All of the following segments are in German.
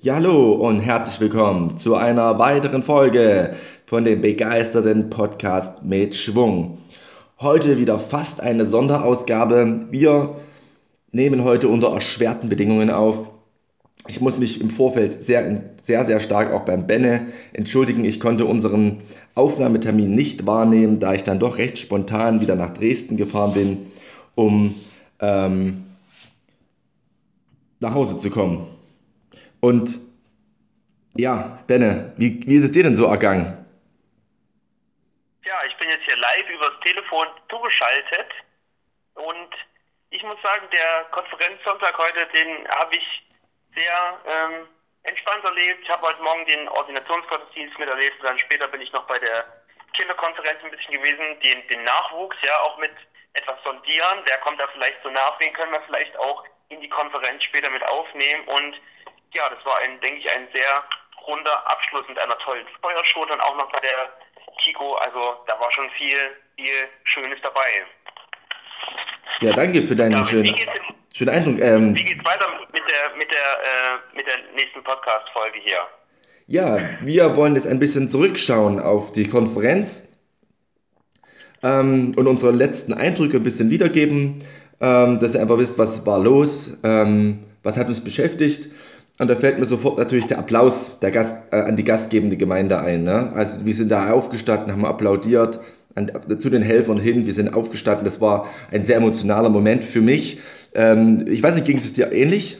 Ja, hallo und herzlich willkommen zu einer weiteren Folge von dem begeisterten Podcast mit Schwung. Heute wieder fast eine Sonderausgabe. Wir nehmen heute unter erschwerten Bedingungen auf. Ich muss mich im Vorfeld sehr, sehr, sehr stark auch beim Benne entschuldigen. Ich konnte unseren Aufnahmetermin nicht wahrnehmen, da ich dann doch recht spontan wieder nach Dresden gefahren bin, um ähm, nach Hause zu kommen. Und ja, Benne, wie, wie ist es dir denn so ergangen? Ja, ich bin jetzt hier live übers Telefon zugeschaltet und ich muss sagen, der Konferenzsonntag heute, den habe ich sehr ähm, entspannt erlebt. Ich habe heute Morgen den Ordinationsgottesdienst miterlebt und dann später bin ich noch bei der Kinderkonferenz ein bisschen gewesen, den, den Nachwuchs, ja, auch mit etwas sondieren, wer kommt da vielleicht so nach, wen können wir vielleicht auch in die Konferenz später mit aufnehmen und ja, das war ein, denke ich, ein sehr runder Abschluss mit einer tollen Feuershow und auch noch bei der Kiko, also da war schon viel, viel Schönes dabei. Ja, danke für deinen David, schönen, wie geht's, schönen Eindruck. Ähm, wie geht's weiter mit der, mit der, äh, mit der nächsten Podcast-Folge hier? ja, wir wollen jetzt ein bisschen zurückschauen auf die Konferenz ähm, und unsere letzten Eindrücke ein bisschen wiedergeben, ähm, dass ihr einfach wisst, was war los, ähm, was hat uns beschäftigt. Und da fällt mir sofort natürlich der Applaus der Gast, äh, an die gastgebende Gemeinde ein. Ne? Also wir sind da aufgestanden, haben applaudiert, an, zu den Helfern hin, wir sind aufgestanden. Das war ein sehr emotionaler Moment für mich. Ähm, ich weiß nicht, ging es dir ähnlich?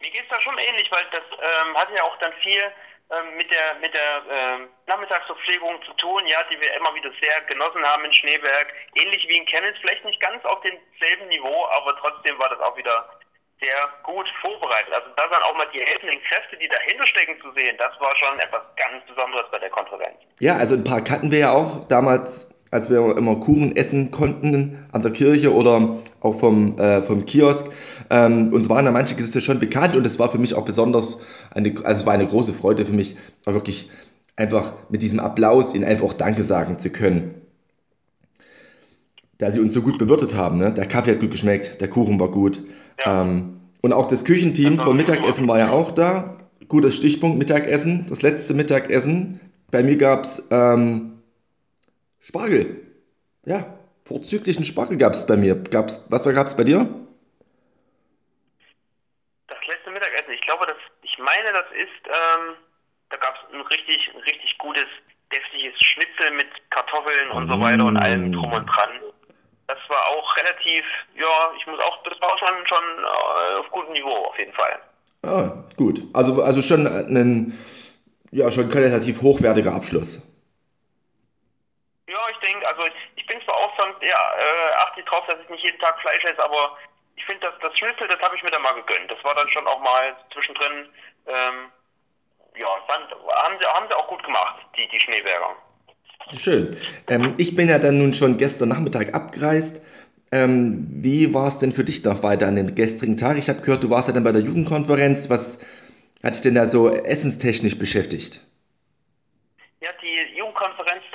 Mir geht es da schon ähnlich, weil das ähm, hat ja auch dann viel ähm, mit der mit der ähm, Nachmittagsverpflegung zu tun, ja, die wir immer wieder sehr genossen haben in Schneeberg. Ähnlich wie in Chemnitz, vielleicht nicht ganz auf demselben Niveau, aber trotzdem war das auch wieder sehr gut vorbereitet. Also da dann auch mal die helfenden Kräfte, die dahinter stecken, zu sehen, das war schon etwas ganz Besonderes bei der Konferenz. Ja, also ein paar kannten wir ja auch damals, als wir immer Kuchen essen konnten an der Kirche oder auch vom, äh, vom Kiosk. Ähm, uns waren da manche Gesichter schon bekannt und es war für mich auch besonders, eine, also es war eine große Freude für mich, auch wirklich einfach mit diesem Applaus ihnen einfach auch Danke sagen zu können. Da sie uns so gut bewirtet haben. Ne? Der Kaffee hat gut geschmeckt, der Kuchen war gut. Ja. Ähm, und auch das Küchenteam vom Mittagessen war ja auch da. Gutes Stichpunkt, Mittagessen. Das letzte Mittagessen. Bei mir gab es ähm, Spargel. Ja, vorzüglichen Spargel gab es bei mir. Gab's, was gab es bei dir? Mittagessen, ich glaube, das, ich meine, das ist, ähm, da gab es ein richtig, ein richtig gutes, deftiges Schnitzel mit Kartoffeln und so weiter und allem drum und dran. Das war auch relativ, ja, ich muss auch, das war schon, schon äh, auf gutem Niveau auf jeden Fall. Ah, gut. Also, also schon ein ja, schon qualitativ hochwertiger Abschluss. Ja, ich denke, also ich bin zwar auch sonst, ja, äh, achte ich drauf, dass ich nicht jeden Tag Fleisch esse, aber ich finde, das, das Schnitzel, das habe ich mir dann mal gegönnt. Das war dann schon auch mal zwischendrin, ähm, ja, fand, haben, sie, haben sie auch gut gemacht, die, die Schneeberger. Schön. Ähm, ich bin ja dann nun schon gestern Nachmittag abgereist. Ähm, wie war es denn für dich noch weiter an dem gestrigen Tag? Ich habe gehört, du warst ja dann bei der Jugendkonferenz. Was hat dich denn da so essenstechnisch beschäftigt?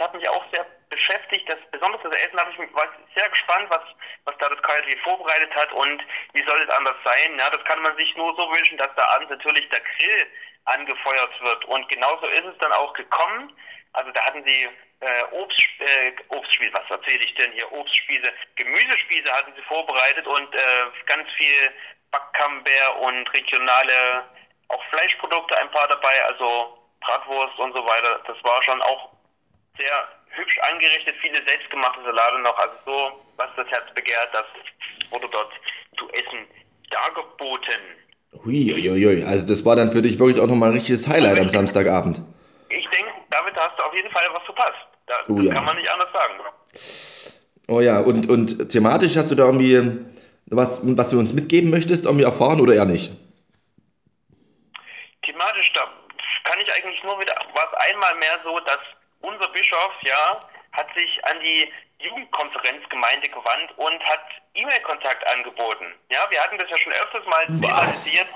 Hat mich auch sehr beschäftigt. Das besonders das Essen habe ich war sehr gespannt, was, was da das KLW vorbereitet hat und wie soll es anders sein. Ja, das kann man sich nur so wünschen, dass da abends natürlich der Grill angefeuert wird. Und genauso ist es dann auch gekommen. Also da hatten sie äh, Obst, äh, Obstspieße, was erzähle ich denn hier? Obstspieße, Gemüsespieße hatten sie vorbereitet und äh, ganz viel Backcamembert und regionale auch Fleischprodukte ein paar dabei, also Bratwurst und so weiter. Das war schon auch sehr hübsch angerichtet, viele selbstgemachte Salate noch, also so, was das Herz begehrt, das wurde dort zu essen dargeboten. Huiuiui, also das war dann für dich wirklich auch nochmal ein richtiges Highlight am Samstagabend. Ich denke, damit hast du auf jeden Fall was verpasst. Da, Oh das ja. kann man nicht anders sagen. Oh ja, und, und thematisch hast du da irgendwie was, was du uns mitgeben möchtest, irgendwie erfahren oder eher nicht? Thematisch, da kann ich eigentlich nur wieder, war es einmal mehr so, dass Bischof, ja, hat sich an die Jugendkonferenzgemeinde gewandt und hat E-Mail-Kontakt angeboten. Ja, wir hatten das ja schon öfters mal thematisiert.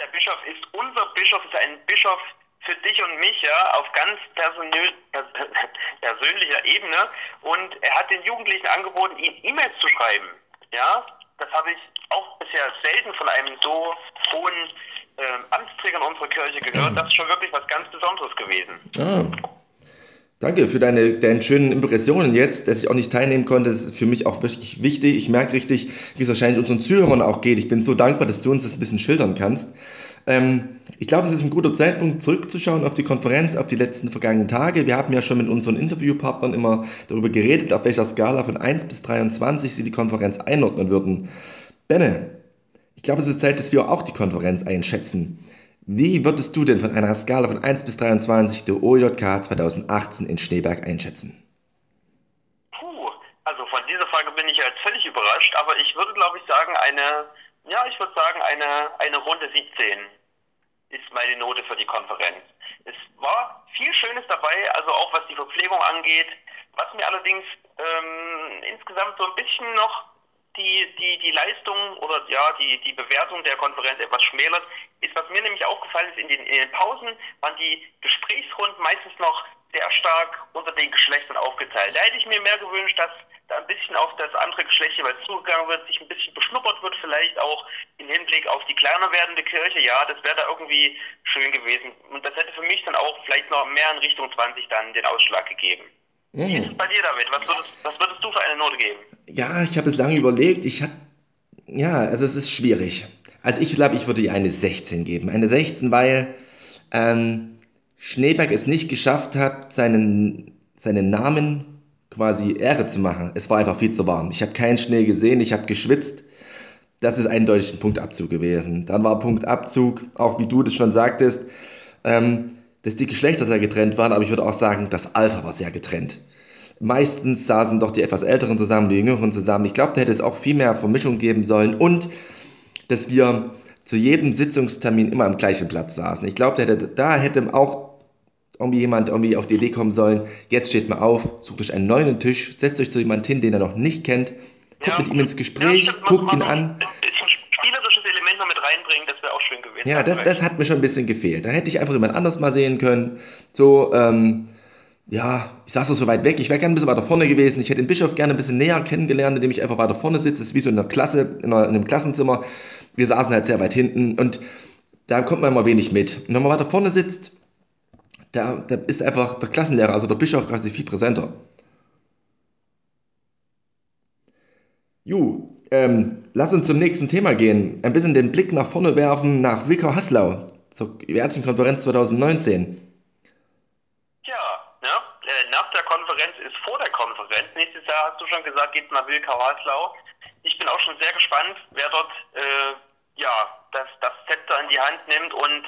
Der Bischof ist, unser Bischof ist ein Bischof für dich und mich, ja, auf ganz persönlicher Ebene. Und er hat den Jugendlichen angeboten, ihnen E-Mails zu schreiben. Ja, das habe ich auch bisher selten von einem so hohen äh, Amtsträger in unserer Kirche gehört. Das ist schon wirklich was ganz Besonderes gewesen. Ah. Danke für deine, deine schönen Impressionen jetzt, dass ich auch nicht teilnehmen konnte. Das ist für mich auch wirklich wichtig. Ich merke richtig, wie es wahrscheinlich unseren Zuhörern auch geht. Ich bin so dankbar, dass du uns das ein bisschen schildern kannst. Ähm, ich glaube, es ist ein guter Zeitpunkt, zurückzuschauen auf die Konferenz, auf die letzten vergangenen Tage. Wir haben ja schon mit unseren Interviewpartnern immer darüber geredet, auf welcher Skala von 1 bis 23 sie die Konferenz einordnen würden. Benne, ich glaube, es ist Zeit, dass wir auch die Konferenz einschätzen. Wie würdest du denn von einer Skala von 1 bis 23 der OJK 2018 in Schneeberg einschätzen? Puh, also von dieser Frage bin ich jetzt völlig überrascht, aber ich würde glaube ich sagen eine, ja ich würde sagen eine, eine Runde 17 ist meine Note für die Konferenz. Es war viel Schönes dabei, also auch was die Verpflegung angeht. Was mir allerdings ähm, insgesamt so ein bisschen noch die, die, die Leistung oder ja, die, die Bewertung der Konferenz etwas schmälert, ist, was mir nämlich aufgefallen ist, in den, in den Pausen waren die Gesprächsrunden meistens noch sehr stark unter den Geschlechtern aufgeteilt. Da hätte ich mir mehr gewünscht, dass da ein bisschen auf das andere Geschlecht jeweils zugegangen wird, sich ein bisschen beschnuppert wird, vielleicht auch im Hinblick auf die kleiner werdende Kirche. Ja, das wäre da irgendwie schön gewesen. Und das hätte für mich dann auch vielleicht noch mehr in Richtung 20 dann den Ausschlag gegeben. Mhm. Wie ist es bei dir, David? Was würdest, was würdest du für eine Note geben? Ja, ich habe es lange überlegt. Ich habe, ja, also es ist schwierig. Also ich glaube, ich würde ihr eine 16 geben. Eine 16, weil ähm, Schneeberg es nicht geschafft hat, seinen, seinen Namen quasi Ehre zu machen. Es war einfach viel zu warm. Ich habe keinen Schnee gesehen, ich habe geschwitzt. Das ist eindeutig ein Punktabzug gewesen. Dann war Punktabzug, auch wie du das schon sagtest, ähm, dass die Geschlechter sehr getrennt waren, aber ich würde auch sagen, das Alter war sehr getrennt. Meistens saßen doch die etwas Älteren zusammen, die Jüngeren zusammen. Ich glaube, da hätte es auch viel mehr Vermischung geben sollen und dass wir zu jedem Sitzungstermin immer am gleichen Platz saßen. Ich glaube, da hätte, da hätte auch irgendwie jemand irgendwie auf die Idee kommen sollen, jetzt steht mal auf, sucht euch einen neuen Tisch, setzt euch zu jemandem hin, den ihr noch nicht kennt, guckt ja, mit ihm ins Gespräch, ja, guckt ihn an. Spielerisches Element noch mit reinbringen, das wäre auch schön gewesen. Ja, das, das hat mir schon ein bisschen gefehlt. Da hätte ich einfach jemand anders mal sehen können. So, ähm, ja, ich saß so weit weg, ich wäre gerne ein bisschen weiter vorne gewesen. Ich hätte den Bischof gerne ein bisschen näher kennengelernt, indem ich einfach weiter vorne sitze. Das ist wie so in einer Klasse, in, einem Klassenzimmer. Wir saßen halt sehr weit hinten und da kommt man immer wenig mit. Und wenn man weiter vorne sitzt, da, da ist einfach der Klassenlehrer, also der Bischof, quasi viel präsenter. Ju, ähm, lass uns zum nächsten Thema gehen. Ein bisschen den Blick nach vorne werfen nach Wickau-Haslau zur Jährlichen Konferenz 2019. Konferenz ist vor der Konferenz. Nächstes Jahr, hast du schon gesagt, geht es nach Wilkau-Haslau. Ich bin auch schon sehr gespannt, wer dort äh, ja, das, das Zepter in die Hand nimmt und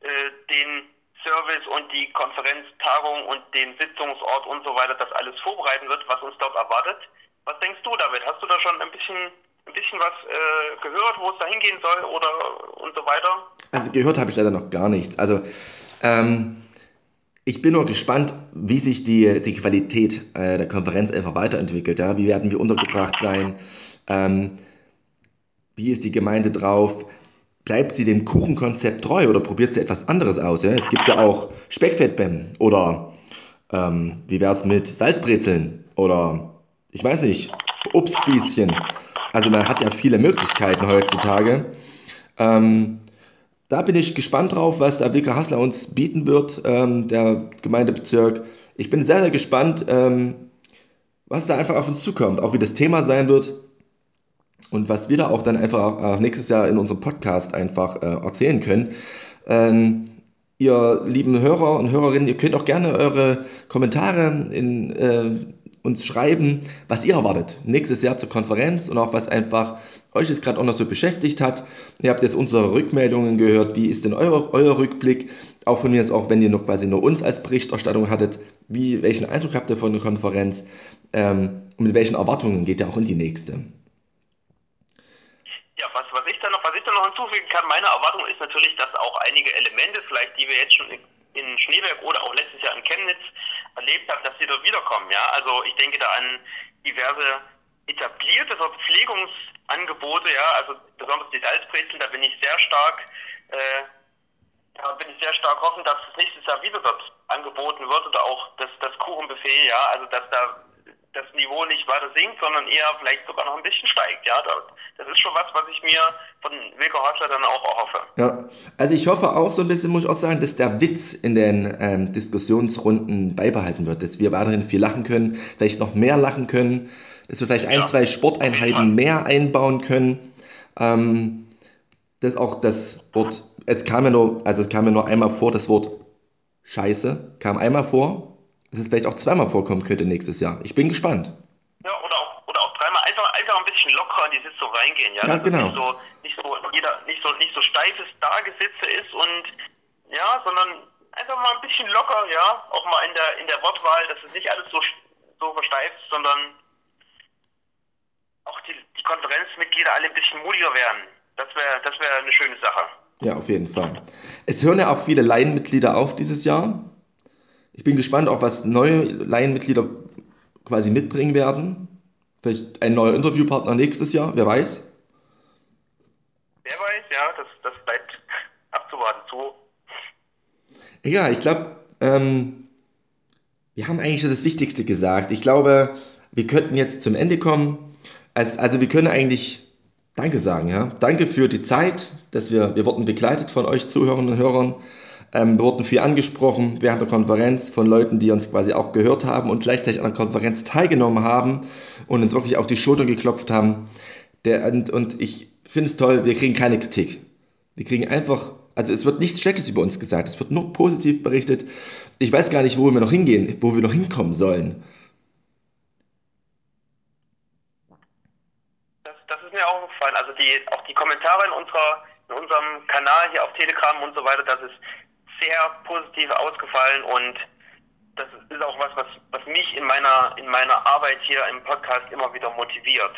äh, den Service und die Konferenztagung und den Sitzungsort und so weiter, das alles vorbereiten wird, was uns dort erwartet. Was denkst du, David? Hast du da schon ein bisschen, ein bisschen was äh, gehört, wo es da hingehen soll oder und so weiter? Also gehört habe ich leider noch gar nichts. Also ähm, ich bin nur gespannt, wie sich die, die Qualität äh, der Konferenz einfach weiterentwickelt. Ja? Wie werden wir untergebracht sein? Ähm, wie ist die Gemeinde drauf? Bleibt sie dem Kuchenkonzept treu oder probiert sie etwas anderes aus? Ja? Es gibt ja auch Speckfettbäm oder ähm, wie wäre es mit Salzbrezeln oder ich weiß nicht, Obstspießchen. Also man hat ja viele Möglichkeiten heutzutage. Ähm, da bin ich gespannt drauf, was der WK Hassler uns bieten wird, ähm, der Gemeindebezirk. Ich bin sehr, sehr gespannt, ähm, was da einfach auf uns zukommt, auch wie das Thema sein wird und was wir da auch dann einfach nächstes Jahr in unserem Podcast einfach äh, erzählen können. Ähm, ihr lieben Hörer und Hörerinnen, ihr könnt auch gerne eure Kommentare in, äh, uns schreiben, was ihr erwartet nächstes Jahr zur Konferenz und auch was einfach euch jetzt gerade auch noch so beschäftigt hat. Ihr habt jetzt unsere Rückmeldungen gehört. Wie ist denn euer, euer Rückblick? Auch von mir ist auch, wenn ihr noch quasi nur uns als Berichterstattung hattet, wie, welchen Eindruck habt ihr von der Konferenz? Ähm, und mit welchen Erwartungen geht ihr auch in die nächste? Ja, was, was ich da noch, was ich da noch hinzufügen kann, meine Erwartung ist natürlich, dass auch einige Elemente, vielleicht die wir jetzt schon in Schneeberg oder auch letztes Jahr in Chemnitz erlebt haben, dass sie dort wiederkommen. Ja, also ich denke da an diverse etablierte Verpflegungsangebote, ja, also besonders die Salzbrezeln, da bin ich sehr stark äh, da bin ich sehr stark hoffen, dass es nächstes Jahr wieder dort angeboten wird oder auch das, das Kuchenbuffet, ja, also dass da das Niveau nicht weiter sinkt, sondern eher vielleicht sogar noch ein bisschen steigt. Ja, das ist schon was, was ich mir von Wilko Horstler dann auch erhoffe. Ja, also ich hoffe auch so ein bisschen, muss ich auch sagen, dass der Witz in den ähm, Diskussionsrunden beibehalten wird, dass wir weiterhin viel lachen können, vielleicht noch mehr lachen können, dass wir vielleicht ein, ja. zwei Sporteinheiten mehr einbauen können. Ähm, dass auch das Wort, es kam ja nur, also es kam ja nur einmal vor, das Wort Scheiße kam einmal vor dass es vielleicht auch zweimal vorkommen könnte nächstes Jahr. Ich bin gespannt. Ja, oder auch, oder auch dreimal einfach, einfach ein bisschen lockerer in die Sitzung reingehen, ja. ja genau. Nicht so, nicht so, jeder, nicht so, nicht so steifes Dagesitze ist und, ja, sondern einfach mal ein bisschen locker, ja, auch mal in der, in der Wortwahl, dass es nicht alles so, so versteift, sondern auch die, die Konferenzmitglieder alle ein bisschen mutiger werden. Das wäre, das wäre eine schöne Sache. Ja, auf jeden Fall. Es hören ja auch viele Laienmitglieder auf dieses Jahr. Ich bin gespannt, auch was neue Laienmitglieder quasi mitbringen werden. Vielleicht ein neuer Interviewpartner nächstes Jahr, wer weiß. Wer weiß, ja, das, das bleibt abzuwarten zu. Egal, ich glaube, ähm, wir haben eigentlich schon das Wichtigste gesagt. Ich glaube, wir könnten jetzt zum Ende kommen. Also, also wir können eigentlich Danke sagen, ja. Danke für die Zeit, dass wir, wir wurden begleitet von euch Zuhörern und Hörern. Ähm, wir wurden viel angesprochen während der Konferenz von Leuten, die uns quasi auch gehört haben und gleichzeitig an der Konferenz teilgenommen haben und uns wirklich auf die Schulter geklopft haben. Der, und, und ich finde es toll, wir kriegen keine Kritik. Wir kriegen einfach, also es wird nichts Schlechtes über uns gesagt, es wird nur positiv berichtet. Ich weiß gar nicht, wo wir noch hingehen, wo wir noch hinkommen sollen. Das, das ist mir auch gefallen. Also die, auch die Kommentare in, unserer, in unserem Kanal hier auf Telegram und so weiter, das ist sehr positiv ausgefallen und das ist auch was, was, was mich in meiner, in meiner Arbeit hier im Podcast immer wieder motiviert.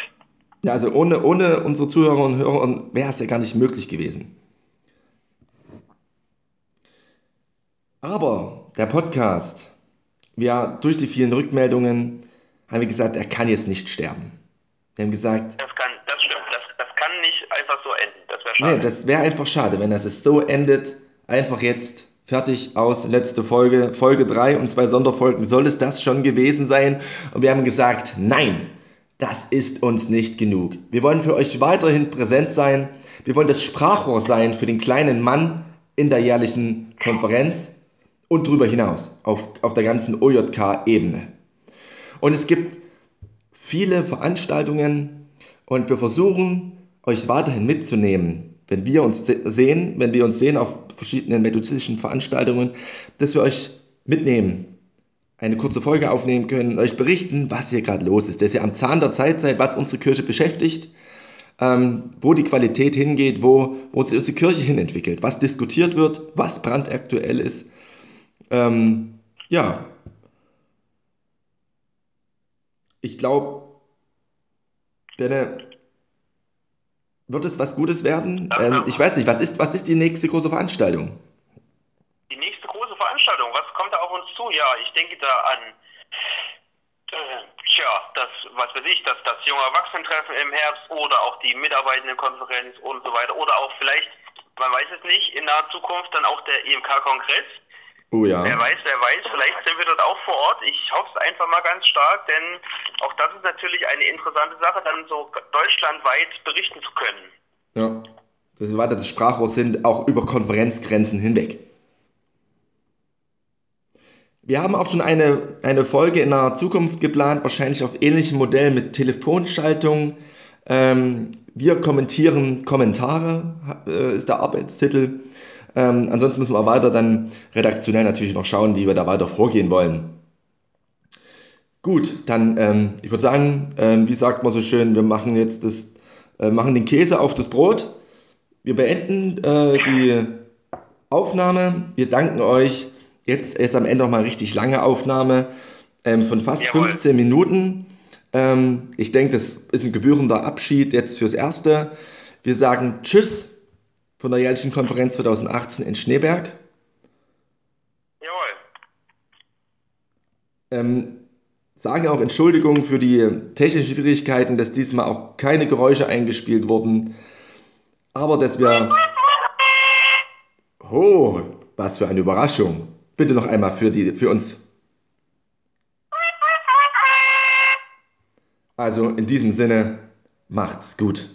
Ja, also ohne, ohne unsere Zuhörer und Hörer wäre es ja gar nicht möglich gewesen. Aber der Podcast, ja, durch die vielen Rückmeldungen haben wir gesagt, er kann jetzt nicht sterben. Wir haben gesagt. Das kann, das stimmt, das, das kann nicht einfach so enden. Das wäre schade. Nee, das wäre einfach schade, wenn das so endet, einfach jetzt Fertig aus, letzte Folge, Folge 3 und zwei Sonderfolgen. Soll es das schon gewesen sein? Und wir haben gesagt, nein, das ist uns nicht genug. Wir wollen für euch weiterhin präsent sein. Wir wollen das Sprachrohr sein für den kleinen Mann in der jährlichen Konferenz und darüber hinaus auf, auf der ganzen OJK-Ebene. Und es gibt viele Veranstaltungen und wir versuchen euch weiterhin mitzunehmen wenn wir uns sehen, wenn wir uns sehen auf verschiedenen methodistischen Veranstaltungen, dass wir euch mitnehmen, eine kurze Folge aufnehmen können, euch berichten, was hier gerade los ist, dass ihr am Zahn der Zeit seid, was unsere Kirche beschäftigt, ähm, wo die Qualität hingeht, wo, wo sich unsere Kirche hinentwickelt, was diskutiert wird, was brandaktuell ist. Ähm, ja. Ich glaube, Benne, wird es was Gutes werden? Ähm, ich weiß nicht, was ist, was ist die nächste große Veranstaltung? Die nächste große Veranstaltung, was kommt da auf uns zu? Ja, ich denke da an, äh, tja, das, was weiß ich, das, das junge Erwachsenentreffen im Herbst oder auch die Mitarbeitendenkonferenz und so weiter. Oder auch vielleicht, man weiß es nicht, in naher Zukunft dann auch der IMK-Kongress. Oh ja. Wer weiß, wer weiß, vielleicht sind wir dort auch vor Ort. Ich hoffe es einfach mal ganz stark, denn auch das ist natürlich eine interessante Sache, dann so deutschlandweit berichten zu können. Ja, dass wir weiter das Sprachrohr sind, auch über Konferenzgrenzen hinweg. Wir haben auch schon eine, eine Folge in der Zukunft geplant, wahrscheinlich auf ähnlichem Modell mit Telefonschaltung. Ähm, wir kommentieren Kommentare, äh, ist der Arbeitstitel. Ähm, ansonsten müssen wir weiter dann redaktionell natürlich noch schauen, wie wir da weiter vorgehen wollen. Gut, dann, ähm, ich würde sagen, ähm, wie sagt man so schön, wir machen jetzt das, äh, machen den Käse auf das Brot. Wir beenden äh, die Aufnahme. Wir danken euch. Jetzt, jetzt am Ende nochmal richtig lange Aufnahme ähm, von fast Jawohl. 15 Minuten. Ähm, ich denke, das ist ein gebührender Abschied jetzt fürs Erste. Wir sagen Tschüss von der jährlichen Konferenz 2018 in Schneeberg. Jawohl. Ähm, sagen auch Entschuldigung für die technischen Schwierigkeiten, dass diesmal auch keine Geräusche eingespielt wurden, aber dass wir... Oh, was für eine Überraschung. Bitte noch einmal für, die, für uns. Also in diesem Sinne, macht's gut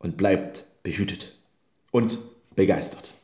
und bleibt behütet und begeistert.